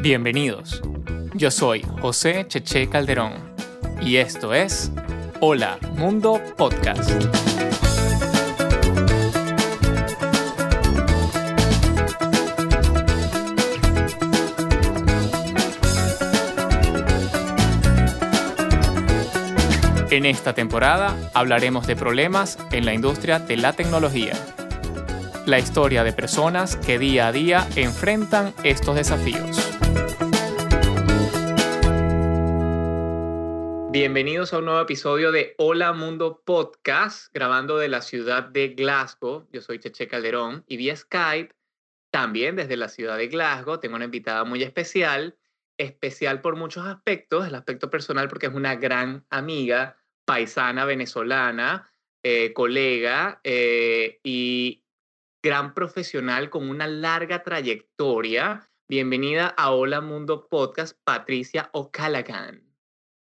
Bienvenidos. Yo soy José Cheche Calderón y esto es Hola Mundo Podcast. En esta temporada hablaremos de problemas en la industria de la tecnología. La historia de personas que día a día enfrentan estos desafíos. Bienvenidos a un nuevo episodio de Hola Mundo Podcast, grabando de la ciudad de Glasgow. Yo soy Cheche Calderón y vía Skype, también desde la ciudad de Glasgow, tengo una invitada muy especial, especial por muchos aspectos, el aspecto personal porque es una gran amiga, paisana venezolana, eh, colega eh, y gran profesional con una larga trayectoria. Bienvenida a Hola Mundo Podcast, Patricia O'Callaghan.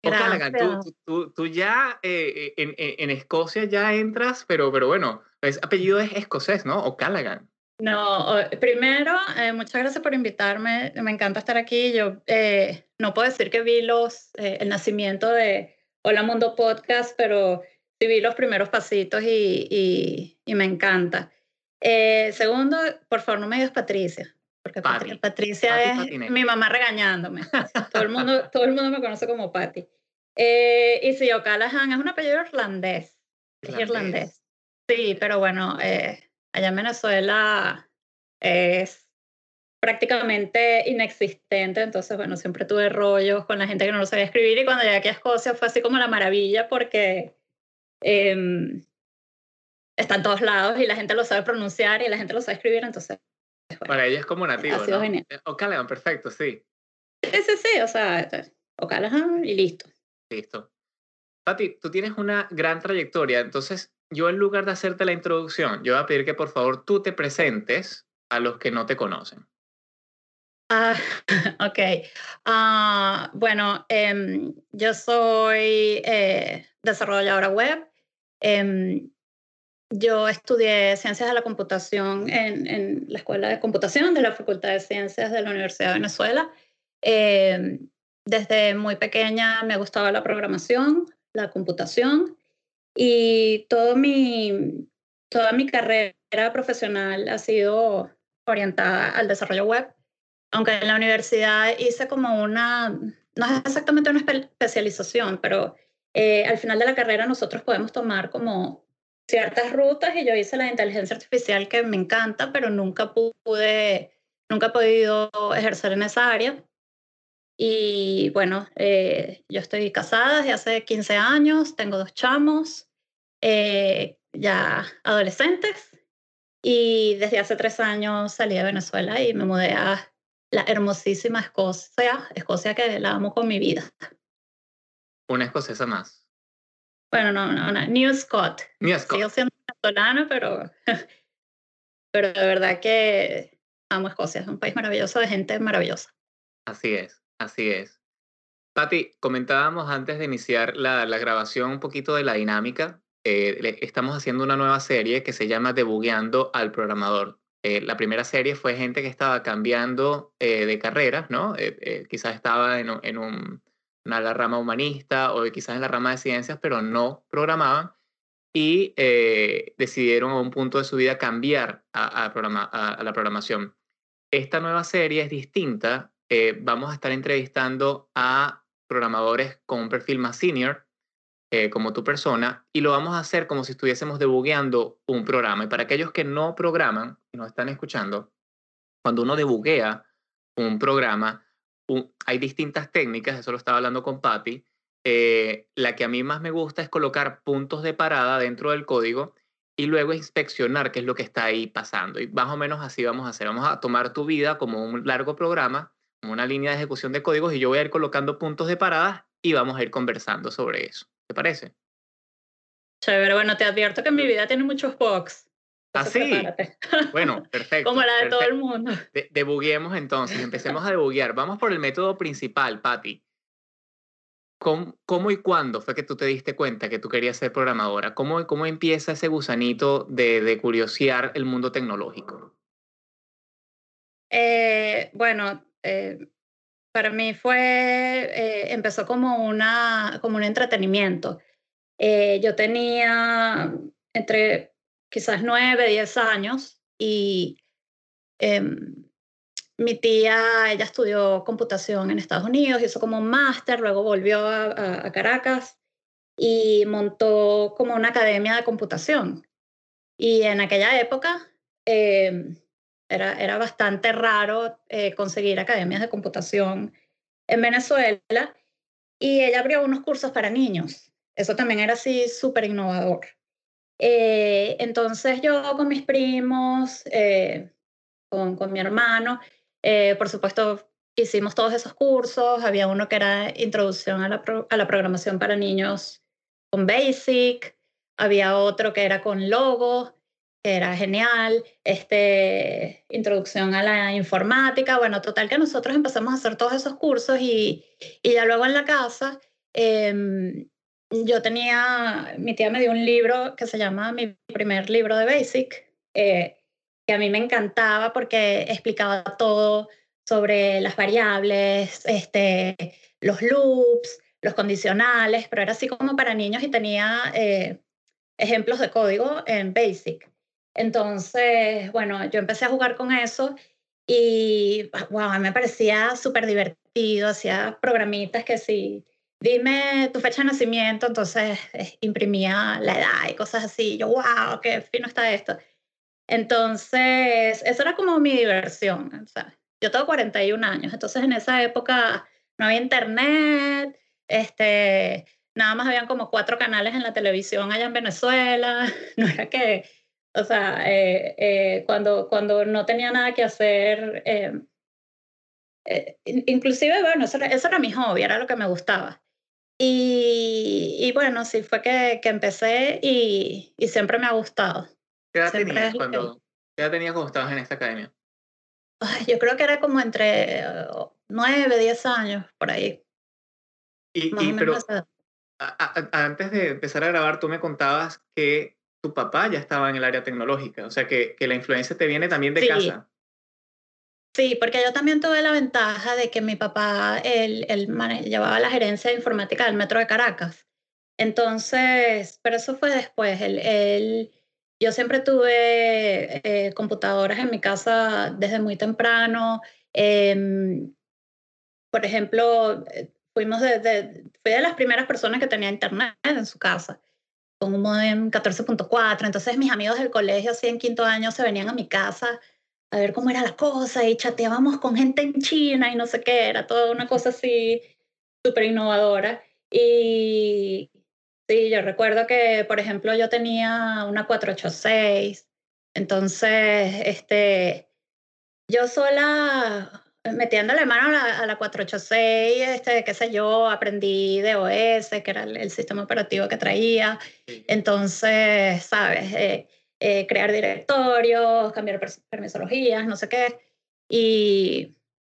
O'Callaghan, tú, tú, tú, ya eh, en, en, Escocia ya entras, pero, pero bueno, el apellido es escocés, ¿no? O'Callaghan. No, primero, muchas gracias por invitarme. Me encanta estar aquí. Yo no puedo decir que vi los, el nacimiento de, Hola Mundo Podcast, pero sí vi los primeros pasitos y, y, me encanta. Eh, segundo, por favor, no me digas Patricia, porque Patricia es mi mamá regañándome. todo, el mundo, todo el mundo me conoce como Patty. Eh, y sí, O'Callaghan es un apellido irlandés. Es irlandés. Sí, pero bueno, eh, allá en Venezuela es prácticamente inexistente, entonces bueno, siempre tuve rollos con la gente que no lo sabía escribir y cuando llegué aquí a Escocia fue así como la maravilla porque eh, está en todos lados y la gente lo sabe pronunciar y la gente lo sabe escribir, entonces... Para ella es como nativo, ha sido ¿no? genial. O'Callaghan, perfecto, sí. Sí, sí, sí, o sea, O'Callaghan y listo. Listo. Pati, tú tienes una gran trayectoria, entonces yo en lugar de hacerte la introducción, yo voy a pedir que por favor tú te presentes a los que no te conocen. Ah, ok. Ah, bueno, em, yo soy eh, desarrolladora web. Em, yo estudié ciencias de la computación en, en, la Escuela de Computación de la Facultad de Ciencias de la Universidad de Venezuela. Em, desde muy pequeña me gustaba la programación, la computación y todo mi, toda mi carrera profesional ha sido orientada al desarrollo web aunque en la universidad hice como una, no es exactamente una especialización, pero eh, al final de la carrera nosotros podemos tomar como ciertas rutas y yo hice la inteligencia artificial que me encanta, pero nunca pude, nunca he podido ejercer en esa área. Y bueno, eh, yo estoy casada desde hace 15 años, tengo dos chamos, eh, ya adolescentes, y desde hace tres años salí de Venezuela y me mudé a la hermosísima Escocia, Escocia que la amo con mi vida. Una escocesa más. Bueno, no, no, no. New Scott. New Scott. Sigo siendo venezolana, pero, pero de verdad que amo Escocia. Es un país maravilloso de gente maravillosa. Así es, así es. Patti, comentábamos antes de iniciar la, la grabación un poquito de la dinámica. Eh, estamos haciendo una nueva serie que se llama Debugueando al Programador. Eh, la primera serie fue gente que estaba cambiando eh, de carrera, ¿no? Eh, quizás estaba en, en un, una la rama humanista o quizás en la rama de ciencias, pero no programaban y decidieron a un punto de su vida cambiar a, a, la programación. Esta nueva serie es distinta. vamos a estar entrevistando a programadores con un perfil más senior, eh, como tu persona y lo vamos a hacer como si estuviésemos debugueando un programa. Y para aquellos que no programan y nos están escuchando, cuando uno debuguea un programa, hay distintas técnicas, eso lo estaba hablando con Patty. Eh, la que a mí más me gusta es colocar puntos de parada dentro del código y luego inspeccionar qué es lo que está ahí pasando. Y más o menos así vamos a hacer. Vamos a tomar tu vida como un largo programa, como una línea de ejecución de códigos y yo voy a ir colocando puntos de parada y vamos a ir conversando sobre eso. ¿Te parece? Chévere, bueno, te advierto que mi vida tiene muchos bugs. ¿Ah, sí? Bueno, perfecto. Como la de todo el mundo. debuguemos entonces, empecemos a debuguear. Vamos por el método principal, Patti. ¿Cómo, ¿Cómo, y cuándo fue que tú te diste cuenta que tú querías ser programadora? ¿Cómo, cómo empieza ese gusanito de, de curiosear el mundo tecnológico? Eh, bueno, eh, para mí fue, eh, empezó como, una, como un entretenimiento. yo tenía entre quizás nueve, diez años y em, mi tía, ella estudió computación en Estados Unidos, hizo como un máster, luego volvió a, Caracas y montó como una academia de computación. Y en aquella época em, era, era, bastante raro eh, conseguir academias de computación en Venezuela y ella abrió unos cursos para niños. Eso también era así súper innovador. Eh, entonces yo con mis primos, eh, con, con mi hermano, eh, por supuesto, hicimos todos esos cursos. Había uno que era Introducción a la, a la Programación para Niños con Basic. Había otro que era con Logo, que era genial. Este, introducción a la informática. Bueno, total que nosotros empezamos a hacer todos esos cursos y, y ya luego en la casa em, yo tenía, mi tía me dio un libro que se llama Mi primer libro de Basic. Eh, que a mí me encantaba porque explicaba todo sobre las variables, este, los loops, los condicionales, pero era así como para niños y tenía eh, ejemplos de código en BASIC. Entonces, bueno, yo empecé a jugar con eso y, wow, me parecía súper divertido, hacía programitas que sí, dime tu fecha de nacimiento, entonces eh, imprimía la edad y cosas así, yo, wow, qué fino está esto. Entonces, eso era como mi diversión. Yo tengo 41 años, entonces en esa época no había internet, este, nada más habían como cuatro canales en la televisión allá en Venezuela, no era que, o sea, eh, eh, cuando, cuando no tenía nada que hacer, eh, inclusive, bueno, eso era, eso era, mi hobby, era lo que me gustaba. Y, y bueno, sí fue que, que empecé y, y siempre me ha gustado. ¿Qué edad tenías cuando, estabas en esta academia? yo creo que era como entre uh, nueve, diez años, por ahí. Y, pero antes de empezar a grabar, tú me contabas que tu papá ya estaba en el área tecnológica, o sea que, que la influencia te viene también de casa. Sí, porque yo también tuve la ventaja de que mi papá él, él llevaba la gerencia de informática del Metro de Caracas. Entonces, pero eso fue después. Él, yo siempre tuve eh, computadoras en mi casa desde muy temprano. Em, por ejemplo, eh, fuimos de, fui de las primeras personas que tenía internet en su casa, con un modem 14.4. Entonces mis amigos del colegio, así en quinto año, se venían a mi casa a ver cómo era la cosa y chateábamos con gente en China y no sé qué, era toda una cosa así súper innovadora. Y, Sí, yo recuerdo que, por ejemplo, yo tenía una 486, entonces, este, yo sola, metiéndole mano a la, a la 486, este, qué sé yo, aprendí de OS, que era el, sistema operativo que traía, entonces, sabes, eh, eh, crear directorios, cambiar permisologías, no sé qué, y,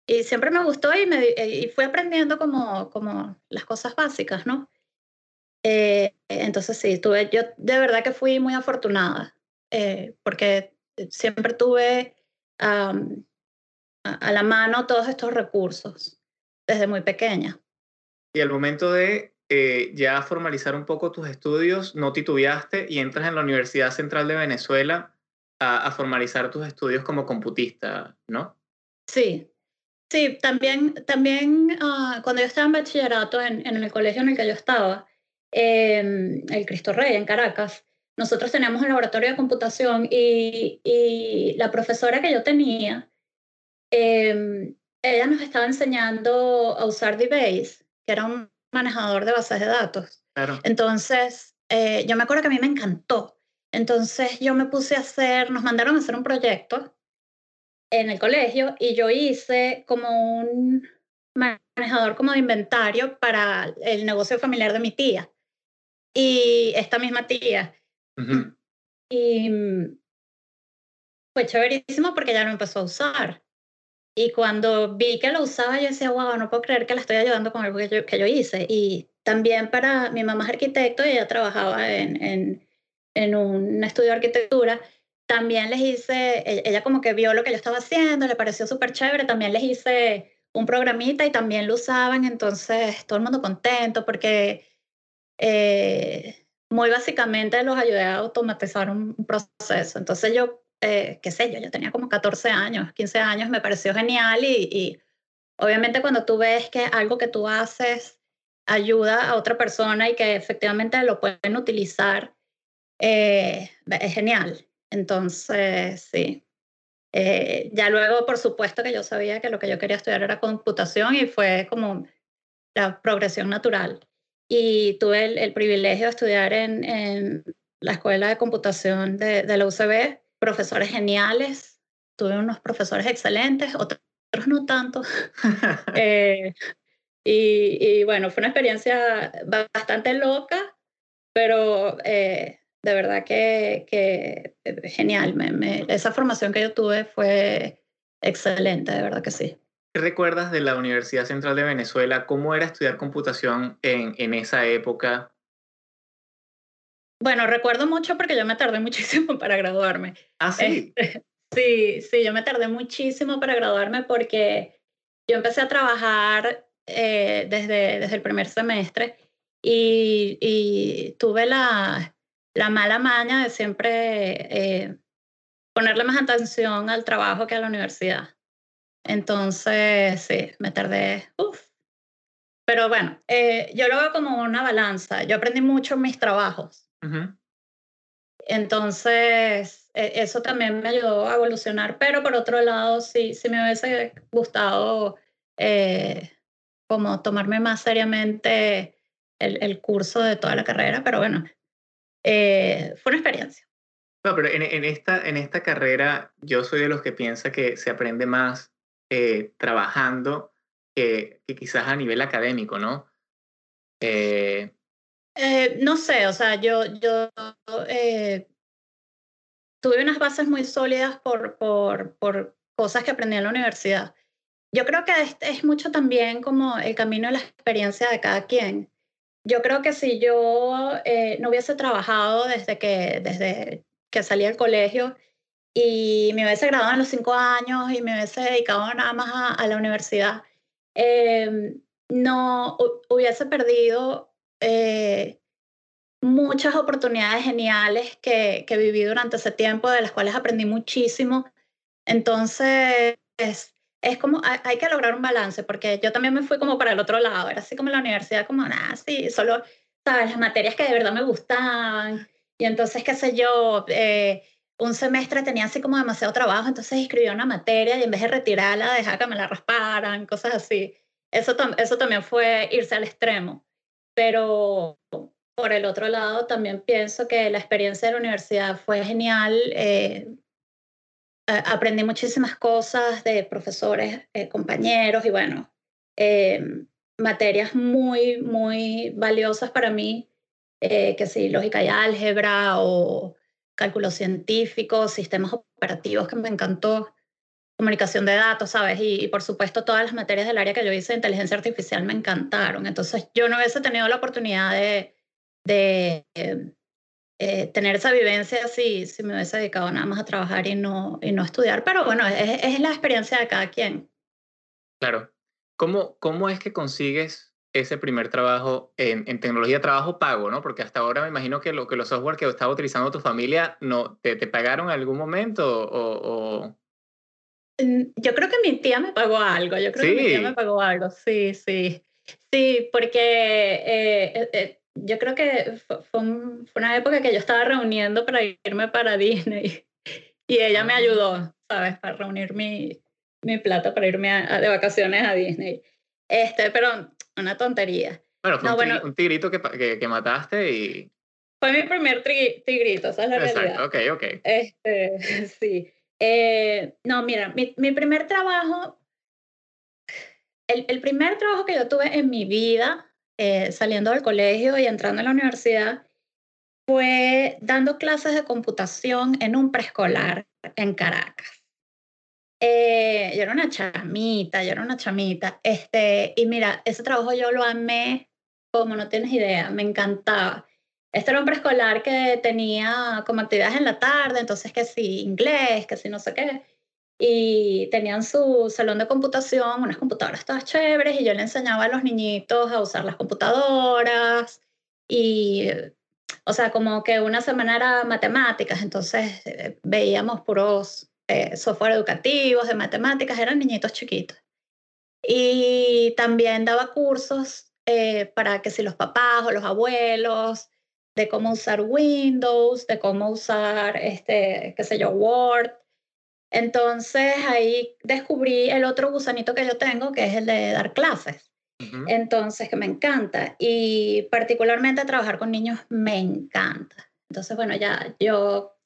y siempre me gustó y, me, y fui aprendiendo como, como las cosas básicas, ¿no? Eh, entonces sí, tuve, yo de verdad que fui muy afortunada, eh, porque siempre tuve a, la mano todos estos recursos desde muy pequeña. Y al momento de eh, ya formalizar un poco tus estudios, no titubeaste y entras en la Universidad Central de Venezuela a, formalizar tus estudios como computista, ¿no? Sí, sí, también, también ah, cuando yo estaba en bachillerato en, en el colegio en el que yo estaba, el Cristo Rey en Caracas, nosotros teníamos un laboratorio de computación y, y la profesora que yo tenía, em, ella nos estaba enseñando a usar DBase, que era un manejador de bases de datos. Entonces, eh, yo me acuerdo que a mí me encantó. Entonces yo me puse a hacer, nos mandaron a hacer un proyecto en el colegio y yo hice como un manejador como de inventario para el negocio familiar de mi tía y esta misma tía. Y mm, fue chéverísimo porque ya lo empezó a usar. Y cuando vi que lo usaba, yo decía, wow, no puedo creer que la estoy ayudando con algo que yo, que yo hice. Y también para mi mamá es arquitecto y ella trabajaba en, en, en un estudio de arquitectura. también les hice, e, ella como que vio lo que yo estaba haciendo, le pareció súper chévere, también les hice un programita y también lo usaban, entonces todo el mundo contento porque eh, muy básicamente los ayudé a automatizar un proceso. Entonces yo, eh, qué sé yo, yo tenía como 14 años, 15 años, me pareció genial y, y obviamente cuando tú ves que algo que tú haces ayuda a otra persona y que efectivamente lo pueden utilizar, eh, es genial. Entonces, sí. Eh, ya luego, por supuesto que yo sabía que lo que yo quería estudiar era computación y fue como la progresión natural. Y tuve el, privilegio de estudiar en, en, la Escuela de Computación de, de, la UCB, profesores geniales, tuve unos profesores excelentes, otros no tanto. eh, y, y, bueno, fue una experiencia bastante loca, pero eh, de verdad que, que eh, genial. Me, esa formación que yo tuve fue excelente, de verdad que sí. ¿Qué recuerdas de la Universidad Central de Venezuela? ¿Cómo era estudiar computación en, en esa época? Bueno, recuerdo mucho porque yo me tardé muchísimo para graduarme. Ah, sí. Este, sí, sí, yo me tardé muchísimo para graduarme porque yo empecé a trabajar eh, desde, desde el primer semestre y, y tuve la, la, mala maña de siempre eh, ponerle más atención al trabajo que a la universidad. Entonces, sí, me tardé, uff. Pero bueno, eh, yo lo veo como una balanza. Yo aprendí mucho en mis trabajos. Entonces, e, eso también me ayudó a evolucionar, pero por otro lado, sí, sí me hubiese gustado eh, como tomarme más seriamente el, el, curso de toda la carrera, pero bueno, eh, fue una experiencia. No, pero en, en, esta, en esta carrera yo soy de los que piensa que se aprende más eh, trabajando que, que, quizás a nivel académico, ¿no? Eh, eh, no sé, o sea, yo, yo tuve unas bases muy sólidas por, por, por cosas que aprendí en la universidad. Yo creo que es, es, mucho también como el camino y la experiencia de cada quien. Yo creo que si yo eh, no hubiese trabajado desde que, desde que salí del colegio y me hubiese graduado en los cinco años y me hubiese dedicado nada más a, a la universidad, eh, no hubiese perdido eh, muchas oportunidades geniales que, que viví durante ese tiempo, de las cuales aprendí muchísimo. Entonces, es como, hay, que lograr un balance, porque yo también me fui como para el otro lado, era así como la universidad, como, nada, sí, solo, ¿sabes? Las materias que de verdad me gustaban, y entonces, qué sé yo, eh, un semestre tenía así como demasiado trabajo, entonces escribía una materia y en vez de retirarla, dejaba que me la rasparan, cosas así. Eso, eso también fue irse al extremo. Pero por el otro lado, también pienso que la experiencia de la universidad fue genial. Eh, aprendí muchísimas cosas de profesores, eh, compañeros y bueno, eh, materias muy, muy valiosas para mí, eh, que sí, lógica y álgebra o cálculo científico, sistemas operativos que me encantó, comunicación de datos, ¿sabes? Y, y, por supuesto todas las materias del área que yo hice de inteligencia artificial me encantaron. Entonces yo no hubiese tenido la oportunidad de, de eh, tener esa vivencia si, si me hubiese dedicado nada más a trabajar y no, y no estudiar, pero bueno, es, es la experiencia de cada quien. Claro. ¿Cómo, ¿Cómo es que consigues ese primer trabajo en, en, tecnología, trabajo pago, ¿no? Porque hasta ahora me imagino que, lo, que los software que estaba utilizando tu familia, no, ¿te, te pagaron en algún momento o, o, Yo creo que mi tía me pagó algo, yo creo ¿Sí? que mi tía me pagó algo, sí, sí. Sí, porque eh, eh, yo creo que fue, fue, una época que yo estaba reuniendo para irme para Disney y ella me ah. ayudó, ¿sabes? Para reunir mi, mi plata para irme a, a, de vacaciones a Disney. Este, pero una tontería. Bueno, fue no, un, bueno, un, tigrito que, que, que, mataste y... Fue mi primer tigrito, esa es la Exacto, realidad. ok, ok. Este, sí. Eh, no, mira, mi, primer trabajo, el, el primer trabajo que yo tuve en mi vida eh, saliendo del colegio y entrando a la universidad fue dando clases de computación en un preescolar en Caracas. Eh, yo era una chamita, yo era una chamita. Este, y mira, ese trabajo yo lo amé como no tienes idea, me encantaba. Este era un preescolar que tenía como actividades en la tarde, entonces que sí, inglés, que sí, no sé qué. Y tenían su salón de computación, unas computadoras todas chéveres, y yo le enseñaba a los niñitos a usar las computadoras. Y, o sea, como que una semana era matemáticas, entonces eh, veíamos puros eh, software educativos de matemáticas, eran niñitos chiquitos. Y también daba cursos eh, para que si los papás o los abuelos, de cómo usar Windows, de cómo usar, este, qué sé yo, Word. Entonces ahí descubrí el otro gusanito que yo tengo, que es el de dar clases. Entonces, que me encanta. Y particularmente trabajar con niños me encanta. Entonces, bueno, ya yo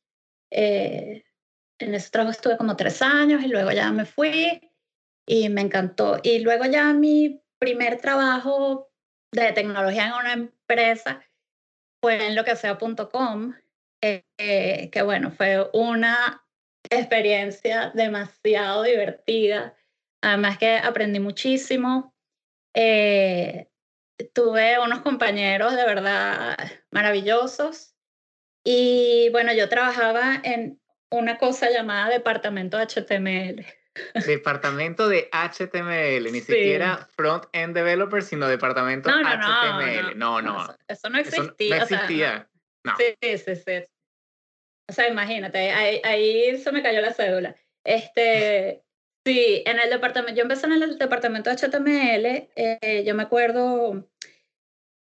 eh, en ese trabajo estuve como tres años y luego ya me fui y me encantó. Y luego ya mi primer trabajo de tecnología en una empresa fue en lo que sea.com, que bueno, fue una experiencia demasiado divertida. Además que aprendí muchísimo. Eh, tuve unos compañeros de verdad maravillosos. Y bueno, yo trabajaba en una cosa llamada departamento HTML. Departamento de HTML, ni siquiera front-end developer, sino departamento HTML. No, no, Eso no existía. no existía. Sí, sí, sí. O sea, imagínate, ahí, se me cayó la cédula. Este, sí, en el departamento, yo empecé en el departamento de HTML, eh, yo me acuerdo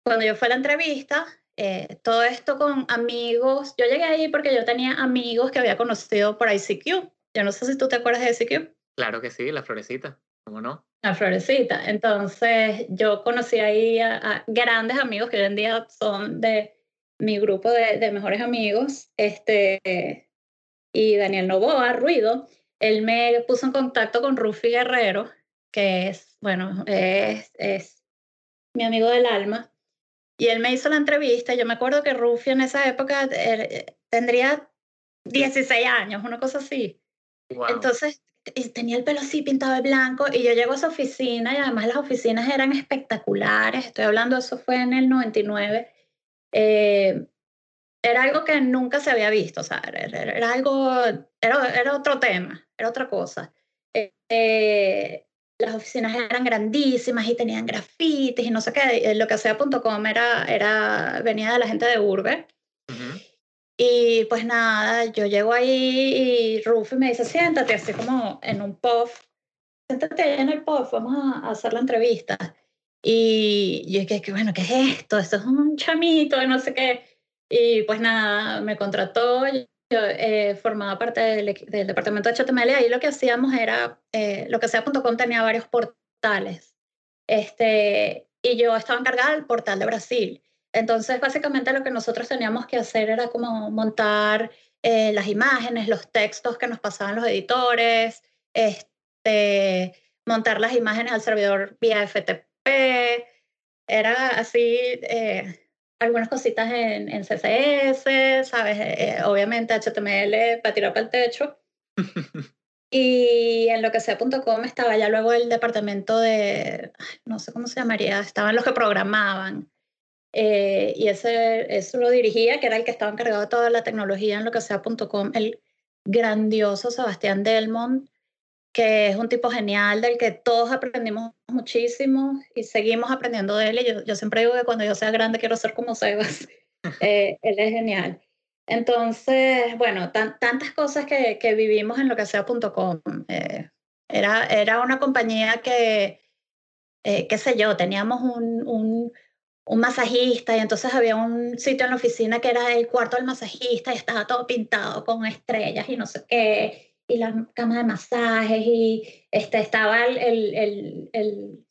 cuando yo fui a la entrevista, eh, todo esto con amigos, yo llegué ahí porque yo tenía amigos que había conocido por ICQ. Yo no sé si tú te acuerdas de ICQ. Claro que sí, la florecita, ¿cómo no? La florecita. Entonces, yo conocí ahí a, grandes amigos que hoy en día son de mi grupo de, de, mejores amigos, este, y Daniel Novoa, Ruido. Él me puso en contacto con Rufi Guerrero, que es, bueno, es, es mi amigo del alma. Y él me hizo la entrevista. Yo me acuerdo que Rufi en esa época eh, tendría 16 años, una cosa así. Entonces, tenía el pelo así pintado de blanco y yo llego a su oficina y además las oficinas eran espectaculares, estoy hablando, eso fue en el 99, eh, era algo que nunca se había visto, o sea, era, algo, era, era, otro tema, era otra cosa. Eh, las oficinas eran grandísimas y tenían grafitis y no sé qué, lo que hacía.com era, era, venía de la gente de Urbe. Y pues nada, yo llego ahí y Rufi me dice, siéntate, así como en un puff. Siéntate en el puff, vamos a, hacer la entrevista. Y yo dije, que bueno, ¿qué es esto? Esto es un chamito no sé qué. Y pues nada, me contrató, yo eh, formaba parte del, del, departamento de HTML, ahí lo que hacíamos era, eh, lo que sea.com tenía varios portales. Este, y yo estaba encargada del portal de Brasil. Entonces, básicamente lo que nosotros teníamos que hacer era como montar eh, las imágenes, los textos que nos pasaban los editores, este, montar las imágenes al servidor vía FTP. Era así, eh, algunas cositas en, en CSS, ¿sabes? Eh, obviamente HTML para tirar para el techo. y en lo que sea.com estaba ya luego el departamento de, no sé cómo se llamaría, estaban los que programaban. Eh, y ese, eso lo dirigía, que era el que estaba encargado de toda la tecnología en lo que el grandioso Sebastián Delmont, que es un tipo genial del que todos aprendimos muchísimo y seguimos aprendiendo de él. Y yo, yo siempre digo que cuando yo sea grande quiero ser como Sebas. Eh, él es genial. Entonces, bueno, tantas cosas que, que, vivimos en lo que sea.com. Eh, era, era una compañía que, qué sé yo, teníamos un, un un masajista y entonces había un sitio en la oficina que era el cuarto del masajista y estaba todo pintado con estrellas y no sé qué, y las camas de masajes y este, estaba el, el, el,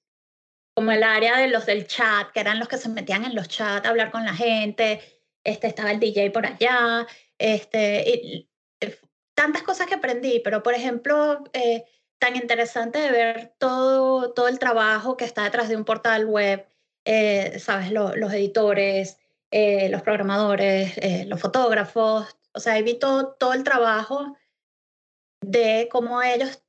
como el área de los del chat, que eran los que se metían en los chats a hablar con la gente, este, estaba el DJ por allá, este, y, eh, tantas cosas que aprendí, pero por ejemplo, eh, tan interesante de ver todo, todo el trabajo que está detrás de un portal web eh, ¿sabes? los editores, eh, los programadores, eh, los fotógrafos, o sea, he visto todo el trabajo de cómo ellos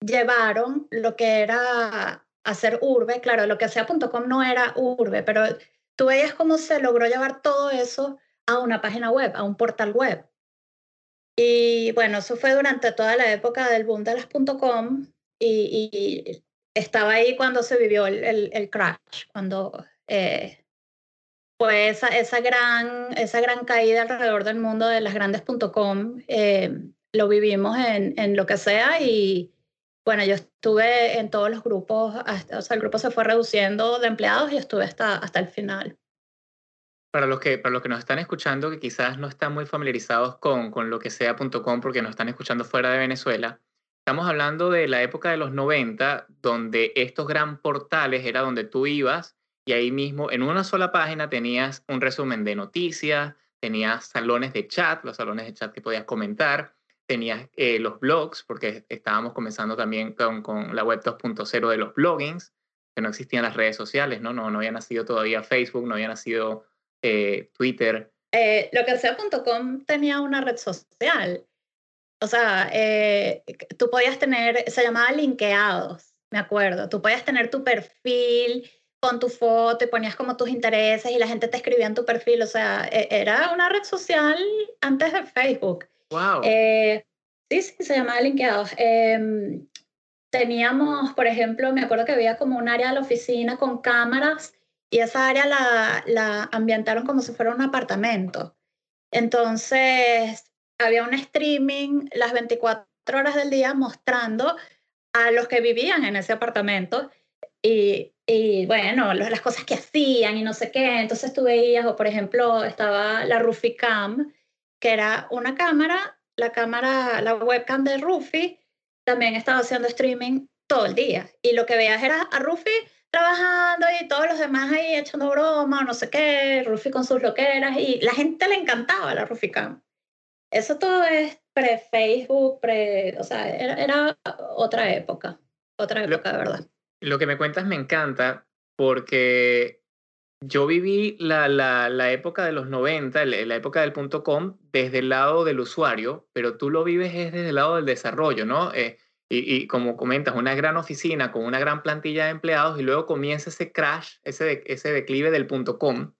llevaron lo que era hacer urbe, claro, lo que hacía.com no era urbe, pero tú veías cómo se logró llevar todo eso a una página web, a un portal web. Y bueno, eso fue durante toda la época del boom de las .com y, estaba ahí cuando se vivió el, crash, cuando eh, fue esa, gran, esa gran caída alrededor del mundo de las grandes .com. Eh, lo vivimos en, en lo que sea y bueno, yo estuve en todos los grupos, sea, el grupo se fue reduciendo de empleados y estuve hasta, hasta el final. Para los, que, para los que nos están escuchando, que quizás no están muy familiarizados con, con lo que sea.com porque nos están escuchando fuera de Venezuela, Estamos hablando de la época de los 90, donde estos gran portales era donde tú ibas y ahí mismo en una sola página tenías un resumen de noticias, tenías salones de chat, los salones de chat que podías comentar, tenías eh, los blogs, porque estábamos comenzando también con, la web 2.0 de los bloggings, que no existían las redes sociales, ¿no? No, no había nacido todavía Facebook, no había nacido eh, Twitter. Eh, lo que sea.com tenía una red social o sea, eh, tú podías tener, se llamaba linkeados, me acuerdo. Tú podías tener tu perfil con tu foto y ponías como tus intereses y la gente te escribía en tu perfil. O sea, e, era una red social antes de Facebook. Wow. Eh, sí, sí, se llamaba linkeados. Em, teníamos, por ejemplo, me acuerdo que había como un área de la oficina con cámaras y esa área la, la ambientaron como si fuera un apartamento. Entonces, había un streaming las 24 horas del día mostrando a los que vivían en ese apartamento y, y bueno, las cosas que hacían y no sé qué. Entonces tú veías, o por ejemplo, estaba la Cam, que era una cámara, la cámara, la webcam de Rufi, también estaba haciendo streaming todo el día. Y lo que veías era a Rufi trabajando y todos los demás ahí echando broma, no sé qué, Rufi con sus loqueras, y la gente le encantaba la Cam. Eso todo es pre-Facebook, pre, o sea, era, otra época, otra época de verdad. Lo que me cuentas me encanta porque yo viví la, la, la época de los 90, la, época del punto com, desde el lado del usuario, pero tú lo vives desde el lado del desarrollo, ¿no? Eh, y, y, como comentas, una gran oficina con una gran plantilla de empleados y luego comienza ese crash, ese, ese declive del punto com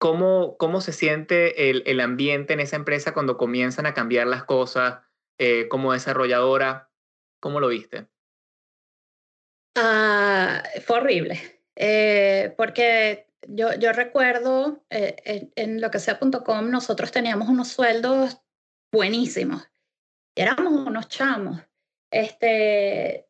¿Cómo, cómo se siente el, el, ambiente en esa empresa cuando comienzan a cambiar las cosas eh, como desarrolladora? ¿Cómo lo viste? Ah, fue horrible, eh, porque yo, yo recuerdo eh, en, en, lo que sea.com nosotros teníamos unos sueldos buenísimos, éramos unos chamos. Este,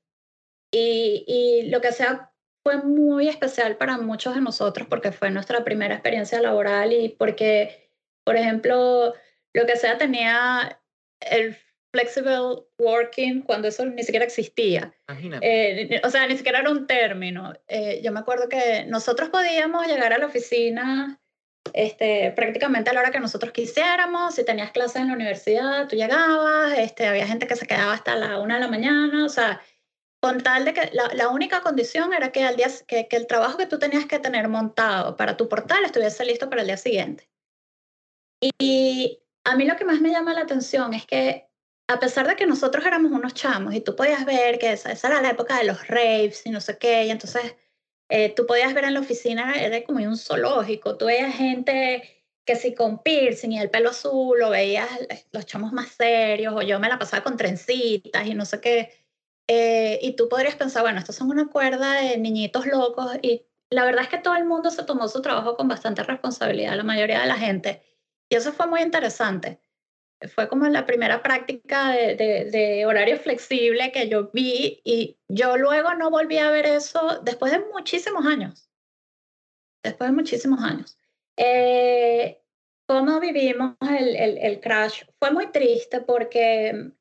y, y lo que sea fue muy especial para muchos de nosotros porque fue nuestra primera experiencia laboral y porque, por ejemplo, lo que sea tenía el flexible working cuando eso ni siquiera existía. Eh, o sea, ni siquiera era un término. Eh, yo me acuerdo que nosotros podíamos llegar a la oficina este, prácticamente a la hora que nosotros quisiéramos. Si tenías clases en la universidad, tú llegabas. Este, había gente que se quedaba hasta la una de la mañana. O sea, con tal de que la, única condición era que, al día, que, el trabajo que tú tenías que tener montado para tu portal estuviese listo para el día siguiente. Y, a mí lo que más me llama la atención es que a pesar de que nosotros éramos unos chamos y tú podías ver que esa, era la época de los raves y no sé qué, y entonces eh, tú podías ver en la oficina, era como un zoológico, tú veías gente que si con piercing y el pelo azul, o veías los chamos más serios, o yo me la pasaba con trencitas y no sé qué. Eh, y tú podrías pensar, bueno, estos son una cuerda de niñitos locos y la verdad es que todo el mundo se tomó su trabajo con bastante responsabilidad, la mayoría de la gente. Y eso fue muy interesante. Fue como la primera práctica de, de, horario flexible que yo vi y yo luego no volví a ver eso después de muchísimos años. Después de muchísimos años. Eh, ¿Cómo vivimos el, el, el, crash? Fue muy triste porque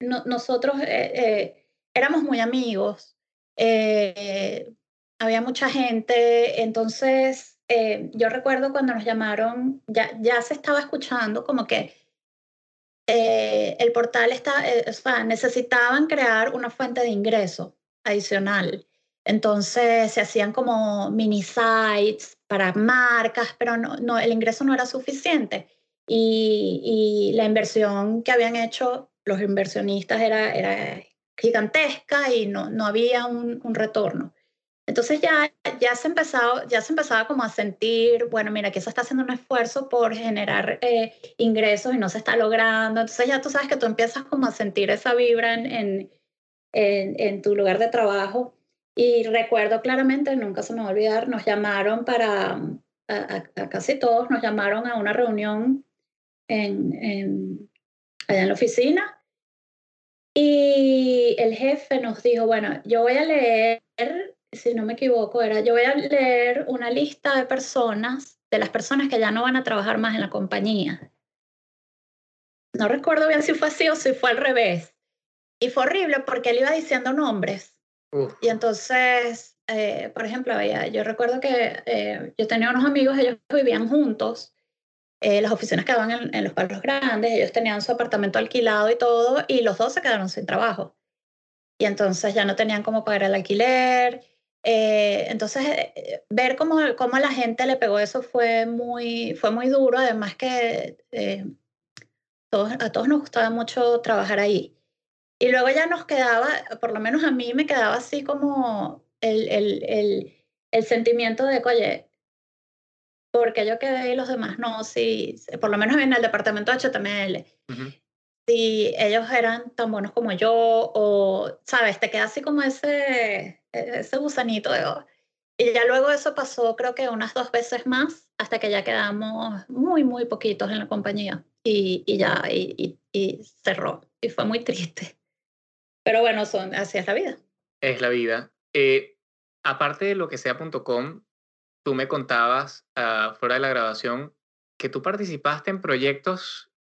nosotros... Eh, éramos muy amigos, eh, había mucha gente, entonces eh, yo recuerdo cuando nos llamaron, ya, ya se estaba escuchando como que eh, el portal está, o sea, necesitaban crear una fuente de ingreso adicional. Entonces se hacían como mini sites para marcas, pero no, no el ingreso no era suficiente. Y, y, la inversión que habían hecho los inversionistas era, era gigantesca y no, no había un, un retorno. Entonces ya, ya, se empezaba, ya se empezaba como a sentir, bueno, mira, aquí se está haciendo un esfuerzo por generar eh, ingresos y no se está logrando. Entonces ya tú sabes que tú empiezas como a sentir esa vibra en, en, en, tu lugar de trabajo. Y recuerdo claramente, nunca se me va a olvidar, nos llamaron para, a, casi todos, nos llamaron a una reunión en, en, allá en la oficina. Y el jefe nos dijo, bueno, yo voy a leer si no me equivoco, era yo voy a leer una lista de personas, de las personas que ya no van a trabajar más en la compañía. No recuerdo bien si fue así o si fue al revés. Y fue horrible porque él iba diciendo nombres. Y entonces, eh, por ejemplo, yo recuerdo que eh, yo tenía unos amigos, ellos vivían juntos, eh, las oficinas quedaban en, en los palos grandes, ellos tenían su apartamento alquilado y todo, y los dos se quedaron sin trabajo. Y entonces ya no tenían cómo pagar el alquiler, eh, entonces, eh, ver cómo, cómo la gente le pegó eso fue muy, fue muy duro, además que eh, todos, a todos nos gustaba mucho trabajar ahí. Y luego ya nos quedaba, por lo menos a mí me quedaba así como el, el, el, el sentimiento de, oye, porque yo quedé y los demás no, sí, por lo menos en el departamento de HTML. Si ellos eran tan buenos como yo, o, ¿sabes? Te queda así como ese, ese gusanito de... Y ya luego eso pasó creo que unas dos veces más hasta que ya quedamos muy, muy poquitos en la compañía y, y ya, y, y, cerró. Y fue muy triste. Pero bueno, son, así es la vida. Es la vida. Eh, aparte de lo que sea.com, tú me contabas uh, fuera de la grabación que tú participaste en proyectos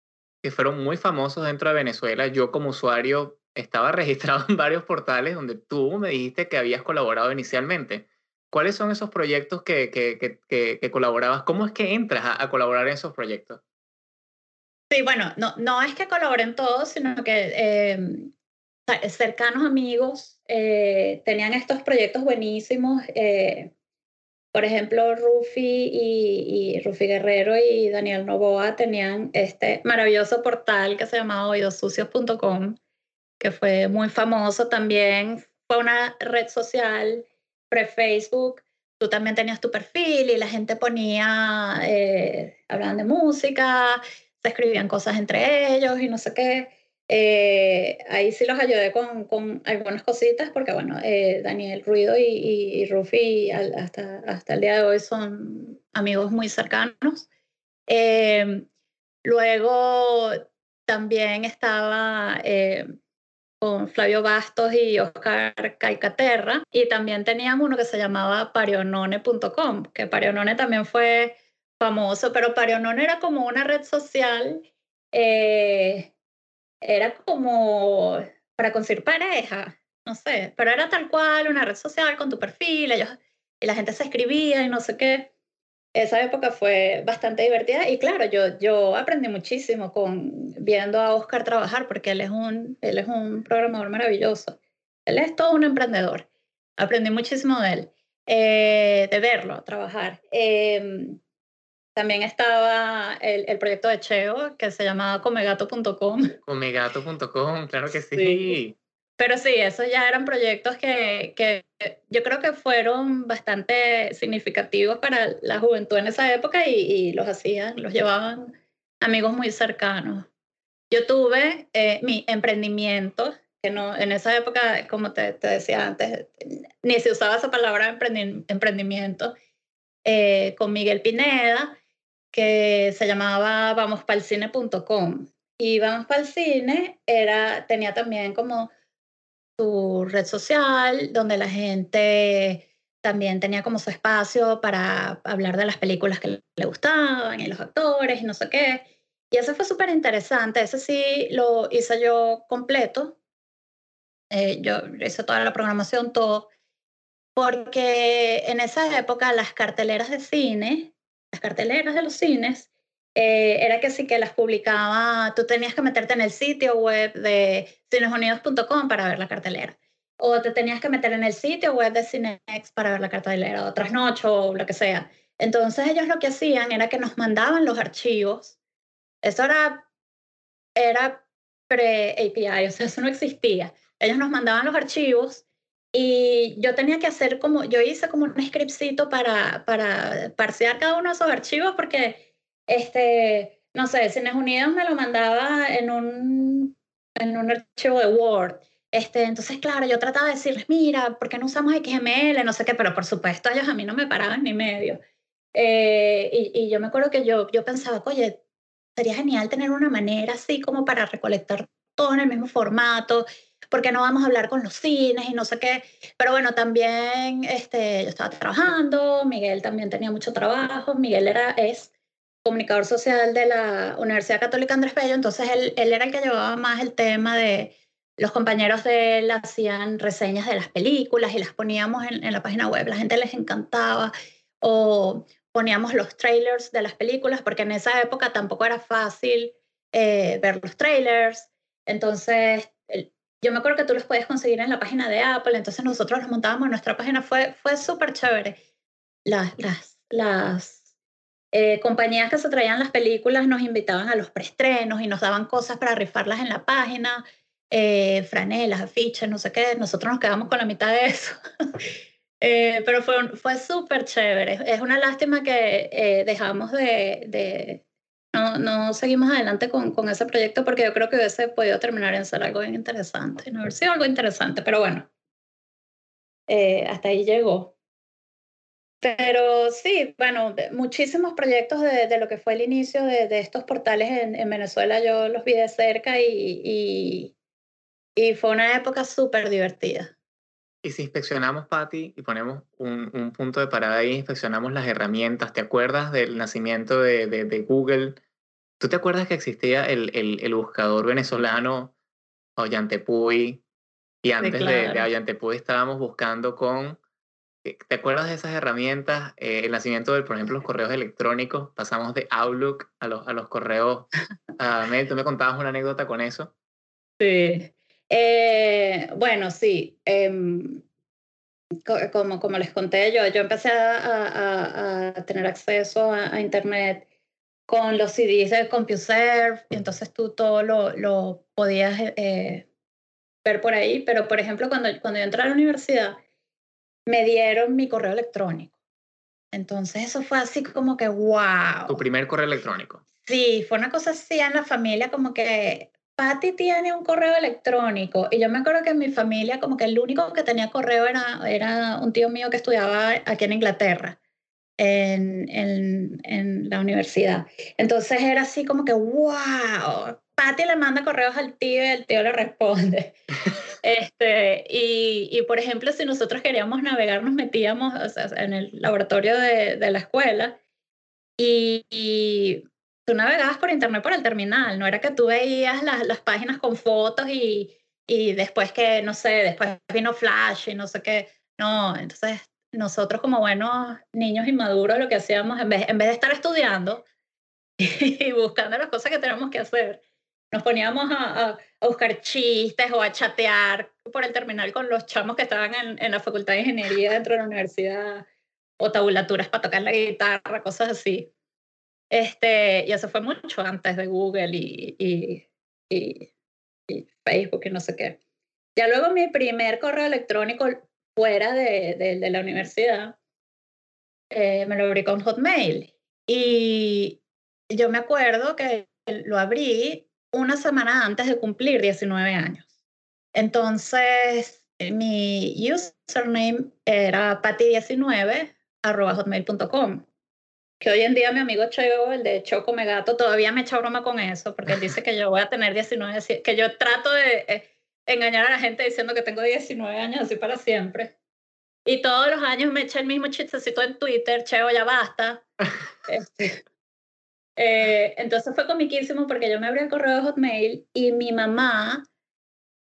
que fueron muy famosos dentro de Venezuela. Yo como usuario estaba registrado en varios portales donde tú me dijiste que habías colaborado inicialmente. ¿Cuáles son esos proyectos que, que, que, que colaborabas? ¿Cómo es que entras a, colaborar en esos proyectos? Sí, bueno, no, no es que colaboren todos, sino que eh, cercanos amigos eh, tenían estos proyectos buenísimos. Eh, por ejemplo, Rufi y, Rufi Guerrero y Daniel Novoa tenían este maravilloso portal que se llamaba oidosucios.com que fue muy famoso también. Fue una red social pre-Facebook. Tú también tenías tu perfil y la gente ponía, eh, hablaban de música, se escribían cosas entre ellos y no sé qué. Eh, ahí sí los ayudé con, con, algunas cositas porque, bueno, eh, Daniel Ruido y, y, Rufi hasta, hasta el día de hoy son amigos muy cercanos. luego también estaba con Flavio Bastos y Oscar Caicaterra. Y también teníamos uno que se llamaba parionone.com, que Parionone también fue famoso, pero Parionone era como una red social, eh, era como para conseguir pareja, no sé, pero era tal cual una red social con tu perfil, ellos, y la gente se escribía y no sé qué esa época fue bastante divertida y claro, yo, yo aprendí muchísimo con viendo a Oscar trabajar porque él es un, él es un programador maravilloso. Él es todo un emprendedor. Aprendí muchísimo de él, eh, de verlo trabajar. Em, también estaba el, el, proyecto de Cheo que se llamaba comegato.com. Comegato.com, claro que sí. Pero sí, esos ya eran proyectos que, que, yo creo que fueron bastante significativos para la juventud en esa época y, y los hacían, los llevaban amigos muy cercanos. Yo tuve eh, mi emprendimiento, que no, en esa época, como te, te decía antes, ni se usaba esa palabra emprendimiento, eh, con Miguel Pineda, que se llamaba vamospalcine.com. Y Vamos para el Cine era, tenía también como su red social, donde la gente también tenía como su espacio para hablar de las películas que le gustaban y los actores y no sé qué. Y eso fue súper interesante. Ese sí lo hice yo completo. Eh, yo hice toda la programación, todo. Porque en esa época las carteleras de cine, las carteleras de los cines, eh, era que sí que las publicaba, tú tenías que meterte en el sitio web de cinesunidos.com para ver la cartelera. O te tenías que meter en el sitio web de Cinex para ver la cartelera, o Trasnocho, o lo que sea. Entonces ellos lo que hacían era que nos mandaban los archivos. Eso era, era pre-API, o sea, eso no existía. Ellos nos mandaban los archivos y yo tenía que hacer como, yo hice como un scriptcito para, para parsear cada uno de esos archivos porque, este, no sé, Cines Unidos me lo mandaba en un, en un archivo de Word. Este, entonces, claro, yo trataba de decirles, mira, ¿por qué no usamos XML? No sé qué, pero por supuesto ellos a mí no me paraban ni medio. Eh, y, y, yo me acuerdo que yo, yo pensaba, oye, sería genial tener una manera así como para recolectar todo en el mismo formato porque no vamos a hablar con los cines y no sé qué. Pero bueno, también este, yo estaba trabajando, Miguel también tenía mucho trabajo, Miguel era, es comunicador social de la Universidad Católica Andrés Bello, entonces él, él era el que llevaba más el tema de los compañeros de él hacían reseñas de las películas y las poníamos en, en la página web, la gente les encantaba, o poníamos los trailers de las películas, porque en esa época tampoco era fácil eh, ver los trailers, entonces yo me acuerdo que tú los puedes conseguir en la página de Apple, entonces nosotros los montábamos en nuestra página, fue, fue súper chévere. Las, las, las eh, compañías que se traían las películas nos invitaban a los preestrenos y nos daban cosas para rifarlas en la página, eh, franelas, afiches, no sé qué, nosotros nos quedamos con la mitad de eso. eh, pero fue, fue súper chévere. Es una lástima que eh, dejamos de, de no, no seguimos adelante con, con, ese proyecto porque yo creo que hubiese podido terminar en ser algo bien interesante, no haber sido algo interesante, pero bueno, eh, hasta ahí llegó. Pero sí, bueno, muchísimos proyectos de, de, lo que fue el inicio de, de estos portales en, en, Venezuela yo los vi de cerca y, y, y fue una época súper divertida. Y si inspeccionamos, Patty, y ponemos un, un, punto de parada ahí, inspeccionamos las herramientas, ¿te acuerdas del nacimiento de, de, de Google? ¿Tú te acuerdas que existía el, el, el buscador venezolano Ollantepuy? Y antes sí, claro. de, de Ollantepuy estábamos buscando con... Eh, ¿Te acuerdas de esas herramientas? Eh, el nacimiento de, por ejemplo, los correos electrónicos. Pasamos de Outlook a los, a los correos uh, mail. ¿Tú me contabas una anécdota con eso? Sí. Eh, bueno, sí. Eh, como, como les conté yo, yo empecé a, a, a tener acceso a, a Internet con los CDs de CompuServe, y entonces tú todo lo, lo podías eh, ver por ahí, pero por ejemplo, cuando, cuando yo entré a la universidad, me dieron mi correo electrónico. Entonces eso fue así como que, wow. Tu primer correo electrónico. Sí, fue una cosa así en la familia, como que Patty tiene un correo electrónico. Y yo me acuerdo que en mi familia, como que el único que tenía correo era, era un tío mío que estudiaba aquí en Inglaterra en, en, en, la universidad. Entonces era así como que, wow, Patty le manda correos al tío y el tío le responde. este, y, y, por ejemplo, si nosotros queríamos navegar, nos metíamos o sea, en el laboratorio de, de la escuela y, y, tú navegabas por internet por el terminal, no era que tú veías las, las páginas con fotos y, y después que, no sé, después vino Flash y no sé qué. No, entonces nosotros como buenos niños inmaduros lo que hacíamos, en vez, en vez de estar estudiando y buscando las cosas que tenemos que hacer, nos poníamos a, a, a, buscar chistes o a chatear por el terminal con los chamos que estaban en, en la Facultad de Ingeniería dentro de la universidad o tabulaturas para tocar la guitarra, cosas así. Este, y eso fue mucho antes de Google y, y, y, y Facebook y no sé qué. Ya luego mi primer correo electrónico fuera de, de, de la universidad, eh, me lo abrí con Hotmail. Y yo me acuerdo que lo abrí una semana antes de cumplir 19 años. Entonces, mi username era patty19 hotmail.com. Que hoy en día mi amigo Cheo, el de Choco Megato, todavía me echa broma con eso, porque él dice que yo voy a tener 19, que yo trato de, eh, engañar a la gente diciendo que tengo 19 años así para siempre. Y todos los años me echa el mismo chistecito en Twitter, Cheo, ya basta. este, eh, entonces fue comiquísimo porque yo me abrí el correo de Hotmail y mi mamá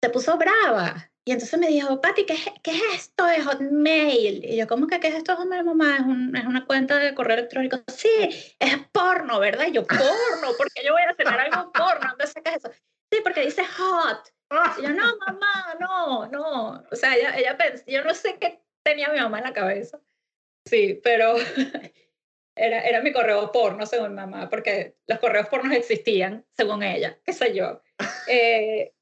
se puso brava. Y entonces me dijo, Pati, ¿qué, ¿qué es esto de Hotmail? Y yo, ¿cómo que qué es esto de Hotmail, mamá? Es, un, es una cuenta de correo electrónico. Sí, es porno, ¿verdad? Y yo, ¿porno? ¿Por qué yo voy a hacer algo porno? ¿Dónde sacas eso? Sí, porque dice hot. Yo, no, mamá, no, no. O sea, ella, ella yo no sé qué tenía mi mamá en la cabeza. Sí, pero era, era mi correo porno, según mamá, porque los correos pornos existían, según ella, qué sé yo. Eh,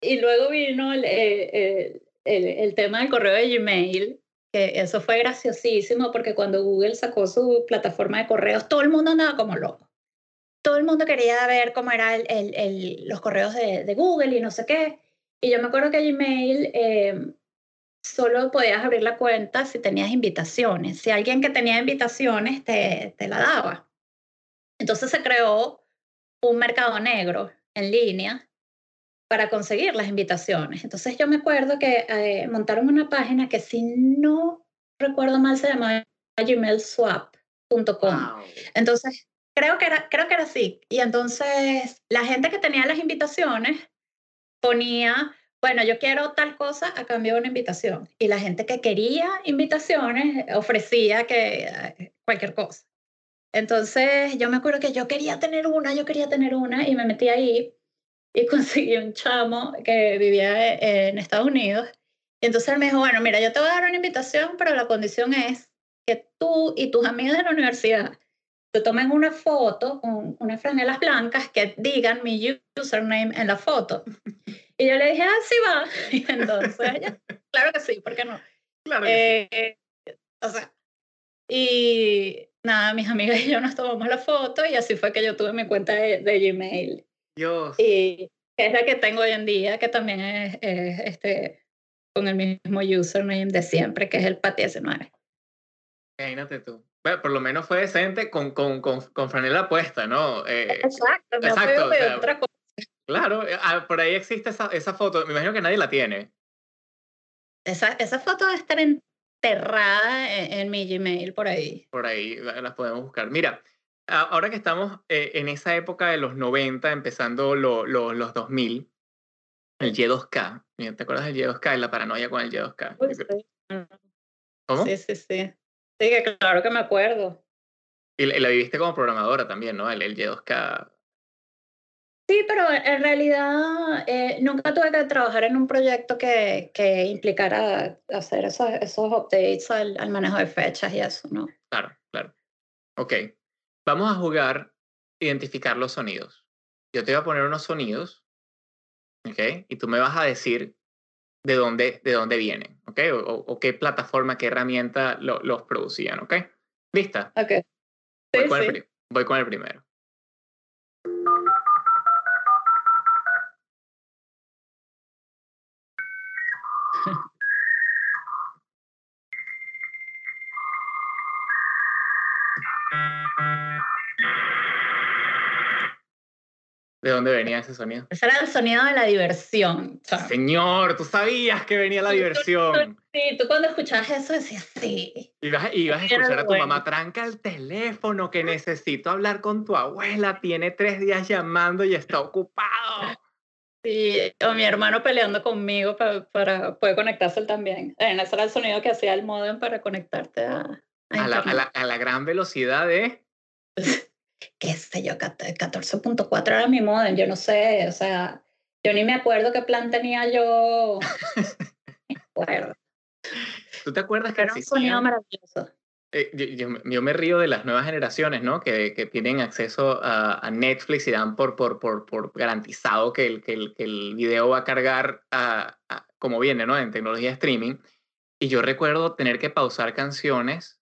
y luego vino el, eh, el, tema del correo de Gmail, eso fue graciosísimo porque cuando Google sacó su plataforma de correos, todo el mundo andaba como loco. Todo el mundo quería ver cómo eran el, los correos de, de, Google y no sé qué. Y yo me acuerdo que Gmail eh, solo podías abrir la cuenta si tenías invitaciones. Si alguien que tenía invitaciones te, te la daba. Entonces se creó un mercado negro en línea para conseguir las invitaciones. Entonces yo me acuerdo que eh, montaron una página que si no recuerdo mal se llamaba gmailswap.com. Entonces creo que, era, creo que era así. Y entonces la gente que tenía las invitaciones ponía, bueno, yo quiero tal cosa a cambio de una invitación. Y la gente que quería invitaciones ofrecía que cualquier cosa. Entonces yo me acuerdo que yo quería tener una, yo quería tener una y me metí ahí y conseguí un chamo que vivía e, en Estados Unidos. Y entonces él me dijo, bueno, mira, yo te voy a dar una invitación, pero la condición es que tú y tus amigos de la universidad tomen una foto con unas franelas blancas que digan mi username en la foto. Y yo le dije, ah, sí va. Y entonces, claro que sí, ¿por qué no? Claro. Que eh, O sea, y nada, mis amigas y yo nos tomamos la foto y así fue que yo tuve mi cuenta de, Gmail. Dios. Y es la que tengo hoy en día, que también es, este, con el mismo username de siempre, que es el PATI19. Imagínate tú. Bueno, por lo menos fue decente con, con, con, con franela puesta, ¿no? Eh, exacto, exacto, otra cosa. Claro, eh, ah, por ahí existe esa, esa foto. Me imagino que nadie la tiene. Esa, esa foto debe estar en enterrada en, mi Gmail por ahí. Por ahí las podemos buscar. Mira, ahora que estamos eh, en esa época de los 90, empezando los 2000, el Y2K, ¿te acuerdas del Y2K y la paranoia con el Y2K? ¿Cómo? Sí, sí, sí. Sí, claro que me acuerdo. Y la, viviste como programadora también, ¿no? El, el Y2K Sí, pero en realidad eh, nunca tuve que trabajar en un proyecto que, que implicara hacer esos, esos updates al, al, manejo de fechas y eso, ¿no? Claro, claro. Ok, vamos a jugar identificar los sonidos. Yo te voy a poner unos sonidos, ¿ok? Y tú me vas a decir de dónde, de dónde vienen, ¿ok? O, qué plataforma, qué herramienta los producían, ¿ok? ¿Lista? Ok. Sí, voy, sí. voy con el primero. ¿De dónde venía ese sonido? Ese era el sonido de la diversión. Señor, tú sabías que venía la diversión. sí, tú cuando escuchabas eso decías sí. Y vas a escuchar a tu mamá, tranca el teléfono que necesito hablar con tu abuela, tiene tres días llamando y está ocupado. Sí, o mi hermano peleando conmigo para, para poder conectarse él también. ese era el sonido que hacía el modem para conectarte a... A, la, a, la, a la gran velocidad de... qué sé yo, 14.4 era mi modem, yo no sé, o sea, yo ni me acuerdo qué plan tenía yo. me acuerdo. ¿Tú te acuerdas que era un sonido maravilloso? Eh, yo, yo, me río de las nuevas generaciones, ¿no? Que, que tienen acceso a, a, Netflix y dan por, por, por, por garantizado que el, que, el, que el video va a cargar a, como viene, ¿no? En tecnología streaming. Y yo recuerdo tener que pausar canciones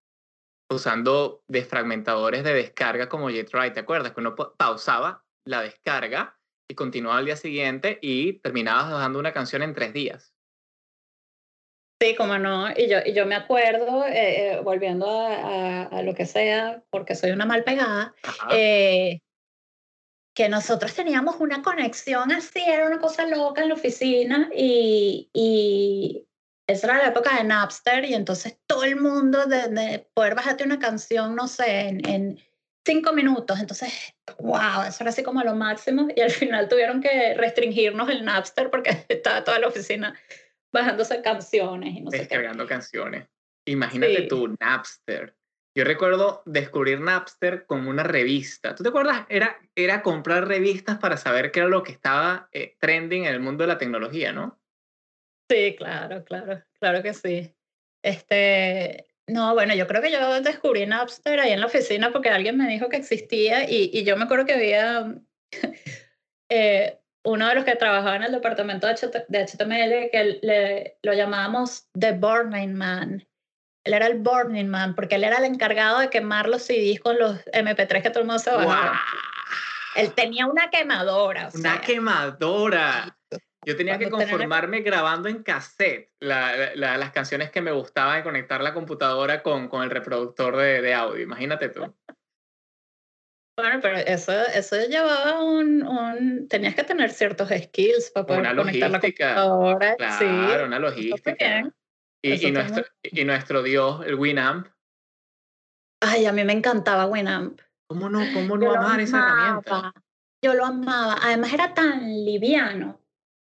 usando desfragmentadores de descarga como JetRide, ¿te acuerdas? Que uno pausaba la descarga y continuaba al día siguiente y terminabas bajando una canción en tres días. Sí, como no, y yo, y yo me acuerdo, eh, eh, volviendo a, a, lo que sea, porque soy una mal pegada, eh, que nosotros teníamos una conexión así, era una cosa loca en la oficina y, y esa era la época de Napster y entonces todo el mundo de, poder bajarte una canción, no sé, en, en, cinco minutos. Entonces, wow, eso era así como lo máximo y al final tuvieron que restringirnos el Napster porque estaba toda la oficina bajándose canciones y no Descargando canciones. Imagínate tú, Napster. Yo recuerdo descubrir Napster como una revista. ¿Tú te acuerdas? Era, era comprar revistas para saber qué era lo que estaba eh, trending en el mundo de la tecnología, ¿no? Sí, claro, claro, claro que sí. Este, no, bueno, yo creo que yo descubrí Napster ahí en la oficina porque alguien me dijo que existía y, y yo me acuerdo que había, eh, uno de los que trabajaba en el departamento de HTML, que le, lo llamábamos The Burning Man. Él era el Burning Man, porque él era el encargado de quemar los CDs con los MP3 que todo el mundo se bajaba. Él tenía una quemadora. una quemadora. Yo tenía que conformarme grabando en cassette las canciones que me gustaban y conectar la computadora con, con el reproductor de, de audio. Imagínate tú. Bueno, pero eso, eso llevaba un, un, Tenías que tener ciertos skills para poder conectar la computadora. Claro, una logística. Y, y, nuestro, y nuestro dios, el Winamp. Ay, a mí me encantaba Winamp. ¿Cómo no, cómo no amar esa herramienta? Yo lo amaba. Además era tan liviano.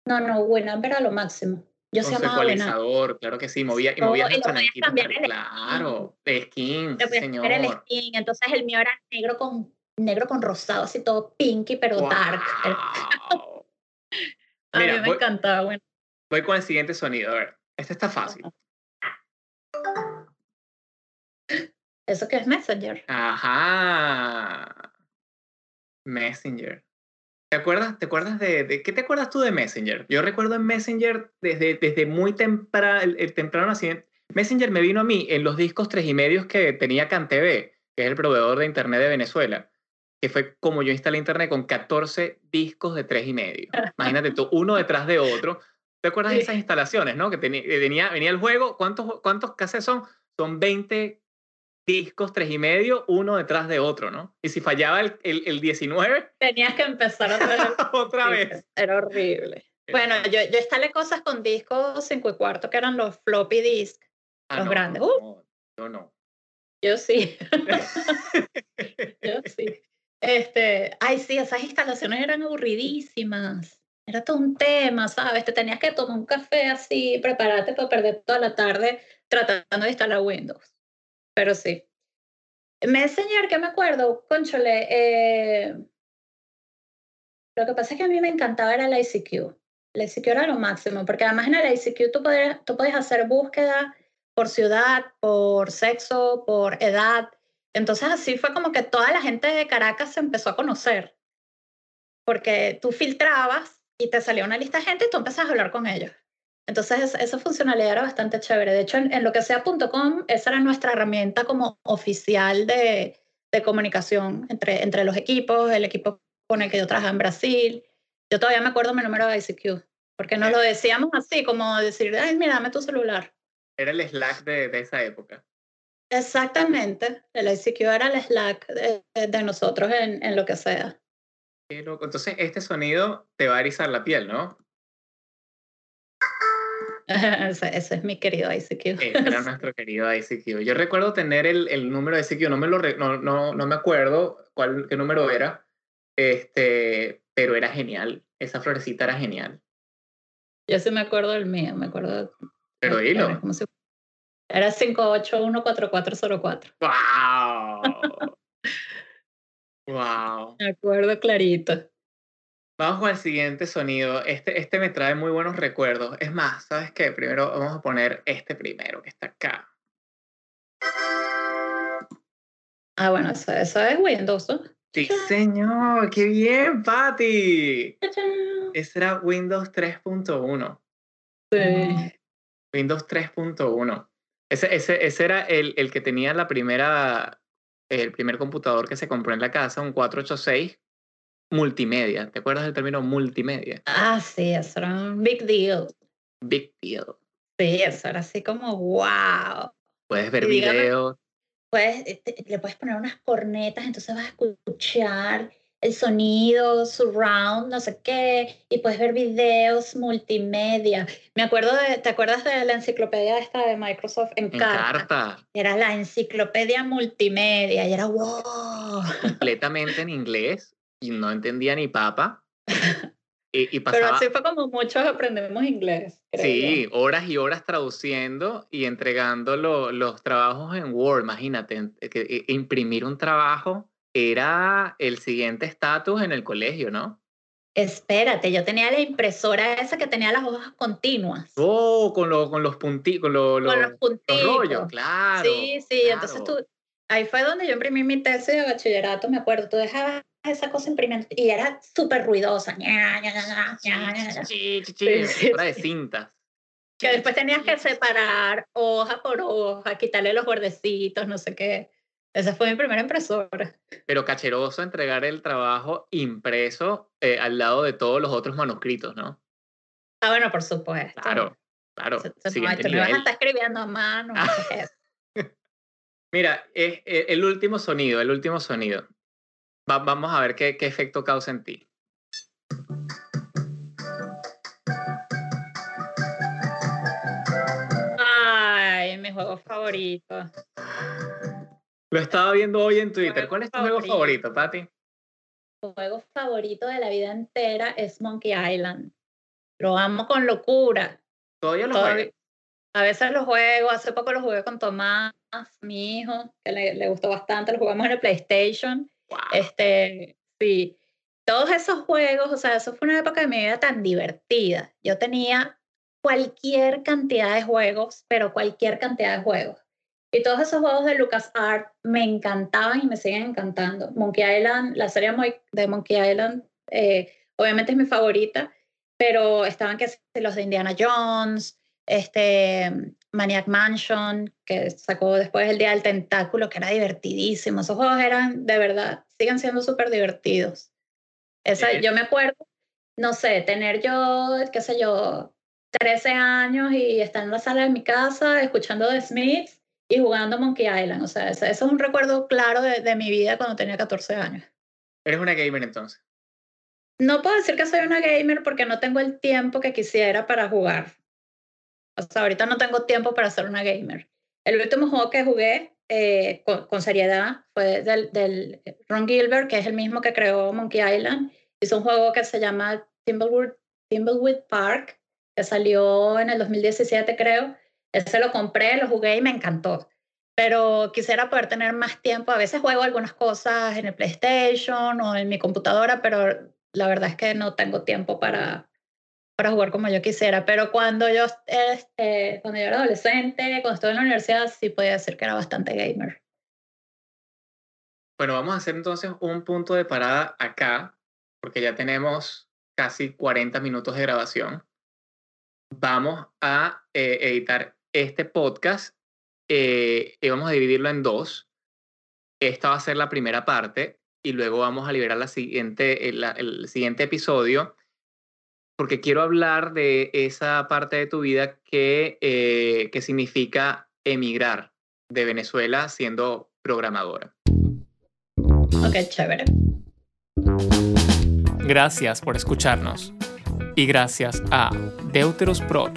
No, no, Winamp era lo máximo. Yo se ecualizador, claro que sí, movía, y movía el Claro, el skin, señor. el skin, entonces el mío era negro con negro con rosado, así todo pinky, pero dark. a mí me encantaba, bueno. Voy con el siguiente sonido, a ver. Este está fácil. ¿Eso qué es Messenger? Ajá. Messenger. ¿Te acuerdas, te acuerdas de, qué te acuerdas tú de Messenger? Yo recuerdo en Messenger desde, desde muy temprano, el, temprano nacimiento. Messenger me vino a mí en los discos tres y medios que tenía CanTV, que es el proveedor de internet de Venezuela, que fue como yo instalé internet con 14 discos de tres y medio. Imagínate tú, uno detrás de otro. ¿Te acuerdas de esas instalaciones, no? Que tenía, venía, venía el juego, ¿cuántos, cuántos cassettes son? Son 20 discos tres y medio, uno detrás de otro, ¿no? Y si fallaba el, el, 19... Tenías que empezar otra vez. otra vez. Era horrible. Bueno, yo, yo instalé cosas con discos 5 y cuarto, que eran los floppy disk, ah, los grandes. Uh. No, no. Yo sí. yo sí. Este, ay, sí, esas instalaciones eran aburridísimas. Era todo un tema, ¿sabes? Te tenías que tomar un café así, prepararte para perder toda la tarde tratando de instalar Windows pero sí. Messenger, que me acuerdo, conchole, eh, lo que pasa es que a mí me encantaba era la ICQ. La ICQ era lo máximo, porque además en el ICQ tú podías, tú podías hacer búsqueda por ciudad, por sexo, por edad. Entonces así fue como que toda la gente de Caracas se empezó a conocer, porque tú filtrabas y te salía una lista de gente y tú empezabas a hablar con ellos. Entonces, esa funcionalidad era bastante chévere. De hecho, en, lo que sea.com, esa era nuestra herramienta como oficial de, de, comunicación entre, entre los equipos, el equipo con el que yo trabajaba en Brasil. Yo todavía me acuerdo mi número de ICQ, porque nos lo decíamos así, como decir, ay, mira, dame tu celular. Era el Slack de, de esa época. Exactamente, el ICQ era el Slack de, de nosotros en, en, lo que sea. Qué loco. Entonces, este sonido te va a erizar la piel, ¿no? ese, es mi querido ICQ. era nuestro querido ICQ. Yo recuerdo tener el, el número de ICQ, no me, lo no, no, no, me acuerdo cuál, qué número era, este, pero era genial. Esa florecita era genial. Yo sí me acuerdo del mío, me acuerdo. Pero hilo. Era, si, era 5814404. ¡Wow! ¡Wow! Me acuerdo clarito. Vamos al siguiente sonido. Este, este me trae muy buenos recuerdos. Es más, ¿sabes qué? Primero vamos a poner este primero que está acá. Ah, bueno, eso, es Windows, ¿no? Sí, señor. ¡Qué bien, Patty! Ese era Windows 3.1. Sí. Windows 3.1. Ese, ese, ese era el, el que tenía la primera, el primer computador que se compró en la casa, un 486 multimedia. ¿Te acuerdas del término multimedia? Ah, sí, eso era un big deal. Big deal. Sí, eso era así como wow. Puedes ver videos. Puedes, este, le puedes poner unas cornetas, entonces vas a escuchar el sonido, surround, no sé qué, y puedes ver videos multimedia. Me acuerdo de, ¿te acuerdas de la enciclopedia esta de Microsoft en, en carta? Era la enciclopedia multimedia y era wow. Completamente en inglés y no entendía ni papa. Y, Pero así fue como muchos aprendemos inglés. sí, horas y horas traduciendo y entregando los trabajos en Word. Imagínate, que imprimir un trabajo era el siguiente estatus en el colegio, ¿no? Espérate, yo tenía la impresora esa que tenía las hojas continuas. Oh, con, lo, con los puntitos, con, lo, con los, puntitos. rollos, claro. Sí, sí, entonces tú, ahí fue donde yo imprimí mi tesis de bachillerato, me acuerdo, tú dejabas esa cosa imprimiendo y era súper ruidosa. Sí, de cintas. Que después tenías que separar hoja por hoja, quitarle los bordecitos, no sé qué. Esa fue mi primera impresora. Pero cacheroso entregar el trabajo impreso eh, al lado de todos los otros manuscritos, ¿no? Ah, bueno, por supuesto. Claro, claro. no, tú no vas a estar escribiendo a mano. Mira, eh, el último sonido, el último sonido. Vamos a ver qué, qué efecto causa en ti. Ay, mi juego favorito. Lo estaba viendo hoy en Twitter. ¿Cuál es tu juego favorito, Patti? Mi juego favorito de la vida entera es Monkey Island. Lo amo con locura. ¿Todavía lo juego? A veces lo juego, hace poco lo jugué con Tomás, mi hijo, que le, gustó bastante, lo jugamos en el PlayStation. Este, sí, todos esos juegos, o sea, eso fue una época de mi vida tan divertida. Yo tenía cualquier cantidad de juegos, pero cualquier cantidad de juegos. Y todos esos juegos de LucasArts me encantaban y me siguen encantando. Monkey Island, la serie de Monkey Island, eh, obviamente es mi favorita, pero estaban que los de Indiana Jones, este, Maniac Mansion, que sacó después el Día del Tentáculo, que era divertidísimo. Esos juegos eran, de verdad, siguen siendo súper divertidos. Esa, Yo me acuerdo, no sé, tener yo, qué sé yo, 13 años y estar en la sala de mi casa escuchando The Smiths y jugando Monkey Island. O sea, ese, es un recuerdo claro de, de mi vida cuando tenía 14 años. ¿Eres una gamer entonces? No puedo decir que soy una gamer porque no tengo el tiempo que quisiera para jugar. O sea, ahorita no tengo tiempo para ser una gamer. El último juego que jugué eh, con, seriedad fue del, del, Ron Gilbert, que es el mismo que creó Monkey Island. Hizo un juego que se llama Thimbleweed, Thimbleweed Park, que salió en el 2017, creo. Ese lo compré, lo jugué y me encantó. Pero quisiera poder tener más tiempo. A veces juego algunas cosas en el PlayStation o en mi computadora, pero la verdad es que no tengo tiempo para, para jugar como yo quisiera, pero cuando yo, este, cuando yo era adolescente, cuando estuve en la universidad, sí podía decir que era bastante gamer. Bueno, vamos a hacer entonces un punto de parada acá, porque ya tenemos casi 40 minutos de grabación. Vamos a eh, editar este podcast eh, y vamos a dividirlo en dos. Esta va a ser la primera parte y luego vamos a liberar la siguiente, el siguiente episodio porque quiero hablar de esa parte de tu vida que, eh, que significa emigrar de Venezuela siendo programadora. Ok, chévere. Gracias por escucharnos. Y gracias a Deuteros Prod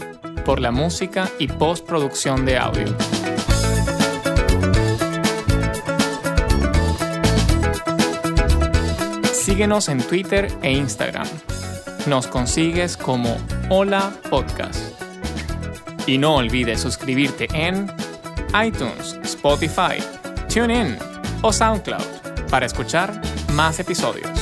por la música y postproducción de audio. Síguenos en Twitter e Instagram nos consigues como Hola Podcast. Y no olvides suscribirte en iTunes, Spotify, TuneIn o SoundCloud para escuchar más episodios.